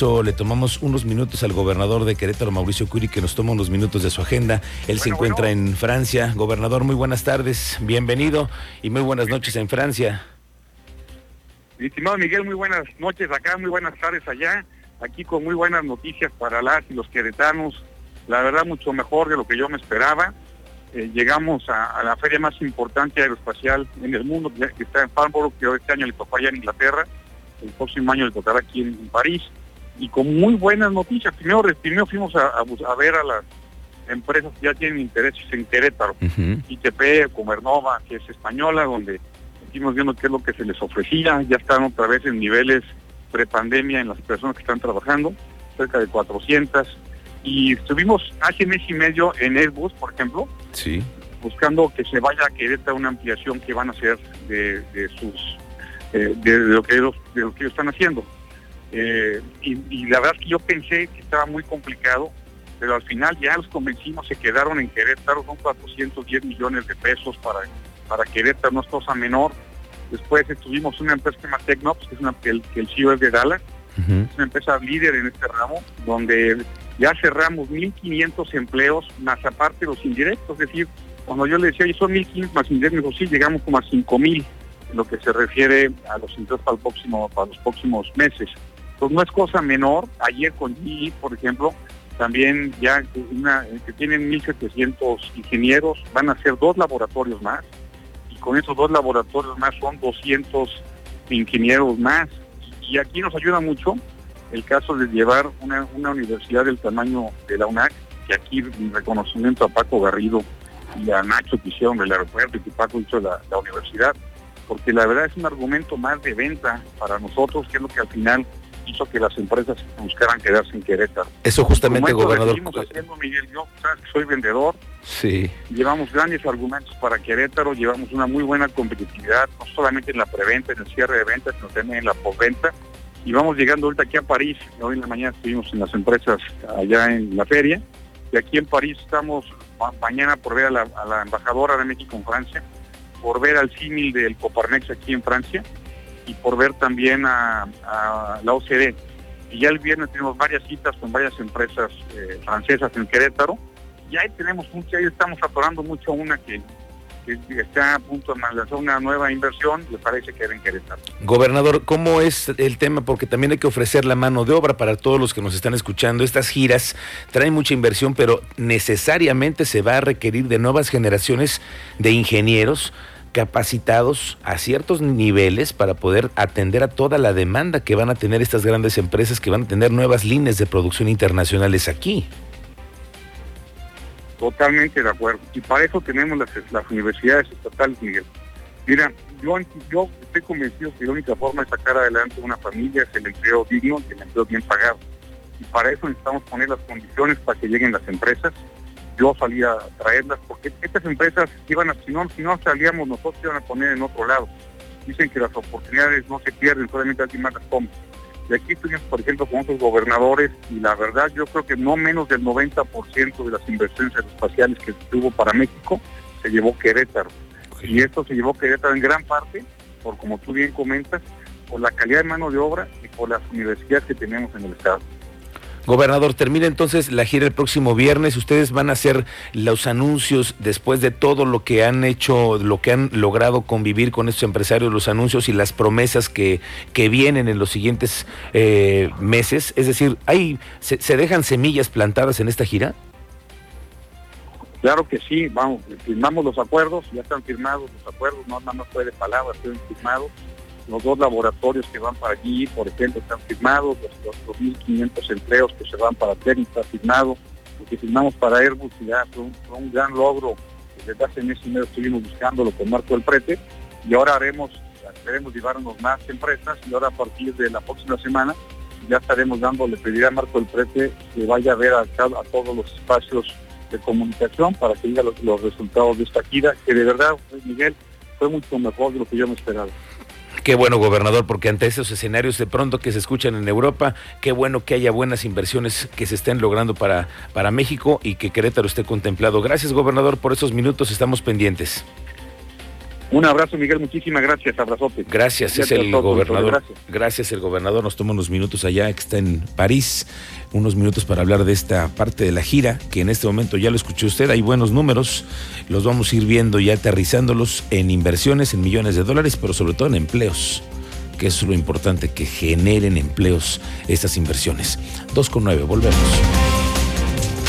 Le tomamos unos minutos al gobernador de Querétaro, Mauricio Curi, que nos toma unos minutos de su agenda. Él se encuentra en Francia. Gobernador, muy buenas tardes, bienvenido y muy buenas noches en Francia. Estimado Miguel, muy buenas noches acá, muy buenas tardes allá. Aquí con muy buenas noticias para las y los queretanos. La verdad, mucho mejor de lo que yo me esperaba. Eh, llegamos a, la feria más importante aeroespacial en el mundo, que está en Farnborough, que este año le tocó allá en Inglaterra. El próximo año le tocará aquí en París y con muy buenas noticias. Primero, primero fuimos a, a, ver a las empresas que ya tienen intereses en Querétaro, ITP, Comernova, que es española, donde estuvimos viendo qué es lo que se les ofrecía, ya están otra vez en niveles prepandemia en las personas que están trabajando, cerca de 400, y estuvimos hace mes y medio en Airbus, por ejemplo, sí. buscando que se vaya a Querétaro una ampliación que van a hacer de, sus eh, de, lo que ellos, de lo que ellos están haciendo. Eh, y, la verdad es que yo pensé que estaba muy complicado, pero al final ya los convencimos, se quedaron en Querétaro, son 410 millones de pesos para, para Querétaro, no es cosa menor. Después estuvimos una empresa que se llama Tecnops, que es una, que, el, que el CEO es de Dallas, es una empresa líder en este ramo, donde ya cerramos 1.500 empleos, más aparte los indirectos, es decir, cuando yo le decía, y son 1.500 más indirectos, sí, llegamos como a 5.000 en lo que se refiere a los ingresos para, el próximo, para los próximos meses. Pues no es cosa menor. Ayer con GE, por ejemplo, también ya una, que tienen 1.700 ingenieros, van a hacer dos laboratorios más. Y con esos dos laboratorios más son 200 ingenieros más. Y aquí nos ayuda mucho el caso de llevar una, universidad del tamaño de la UNAC, que aquí en reconocimiento a Paco Garrido y a Nacho que hicieron el aeropuerto y que Paco hizo la, la universidad, porque la verdad es un argumento más de venta para nosotros, que es lo que al final hizo que las empresas buscaran quedarse en Querétaro. Eso justamente, gobernador. haciendo, Miguel, yo soy vendedor. Sí. Llevamos grandes argumentos para Querétaro, llevamos una muy buena competitividad, no solamente en la preventa, en el cierre de ventas, sino también en la postventa. Y vamos llegando ahorita aquí a París. Hoy en la mañana estuvimos en las empresas allá en la feria. Y aquí en París estamos mañana por ver a la, a la embajadora de México en Francia, por ver al símil del Coparnex aquí en Francia y por ver también a, la OCDE. Y ya el viernes tenemos varias citas con varias empresas eh, francesas en Querétaro. Y ahí tenemos mucho, ahí estamos atorando mucho una que, está a punto de lanzar una nueva inversión, le parece que era en Querétaro. Gobernador, ¿cómo es el tema? Porque también hay que ofrecer la mano de obra para todos los que nos están escuchando. Estas giras traen mucha inversión, pero necesariamente se va a requerir de nuevas generaciones de ingenieros capacitados a ciertos niveles para poder atender a toda la demanda que van a tener estas grandes empresas que van a tener nuevas líneas de producción internacionales aquí. Totalmente de acuerdo. Y para eso tenemos las, universidades estatales, Miguel. Mira, yo, yo estoy convencido que la única forma de sacar adelante una familia es el empleo digno y el empleo bien pagado. Y para eso necesitamos poner las condiciones para que lleguen las empresas, yo salía a traerlas, porque estas empresas iban a, si no, si no salíamos nosotros iban a poner en otro lado. Dicen que las oportunidades no se pierden, solamente alguien más las toma. Y aquí estuvimos, por ejemplo, con otros gobernadores y la verdad yo creo que no menos del 90% de las inversiones espaciales que tuvo para México se llevó Querétaro. Y esto se llevó Querétaro en gran parte, por como tú bien comentas, por la calidad de mano de obra y por las universidades que tenemos en el Estado. Gobernador, termina entonces la gira el próximo viernes. Ustedes van a hacer los anuncios después de todo lo que han hecho, lo que han logrado convivir con estos empresarios, los anuncios y las promesas que, que vienen en los siguientes eh, meses. Es decir, ¿hay, se, dejan semillas plantadas en esta gira? Claro que sí, vamos, firmamos los acuerdos, ya están firmados los acuerdos, no nada más fue de palabras, están firmados los dos laboratorios que van para allí, por ejemplo, están firmados, los, 2.500 empleos que se van para Terni está firmado, lo que firmamos para Airbus ya fue un, gran logro, desde hace mes y medio estuvimos buscándolo con Marco del Prete, y ahora haremos, esperemos llevarnos más empresas, y ahora a partir de la próxima semana ya estaremos dándole, pedir a Marco del Prete que vaya a ver a, a todos los espacios de comunicación para que diga los, los resultados de esta gira, que de verdad, Miguel, fue mucho mejor de lo que yo me esperaba. Qué bueno, gobernador, porque ante esos escenarios de pronto que se escuchan en Europa, qué bueno que haya buenas inversiones que se estén logrando para, para México y que Querétaro esté contemplado. Gracias, gobernador, por esos minutos. Estamos pendientes. Un abrazo, Miguel, muchísimas gracias, abrazote. Gracias, es el gobernador. Gracias. el gobernador. Nos toma unos minutos allá, que está en París, unos minutos para hablar de esta parte de la gira, que en este momento ya lo escuchó usted, hay buenos números, los vamos a ir viendo y aterrizándolos en inversiones, en millones de dólares, pero sobre todo en empleos que es lo importante, que generen empleos estas inversiones. 2 con 9, volvemos.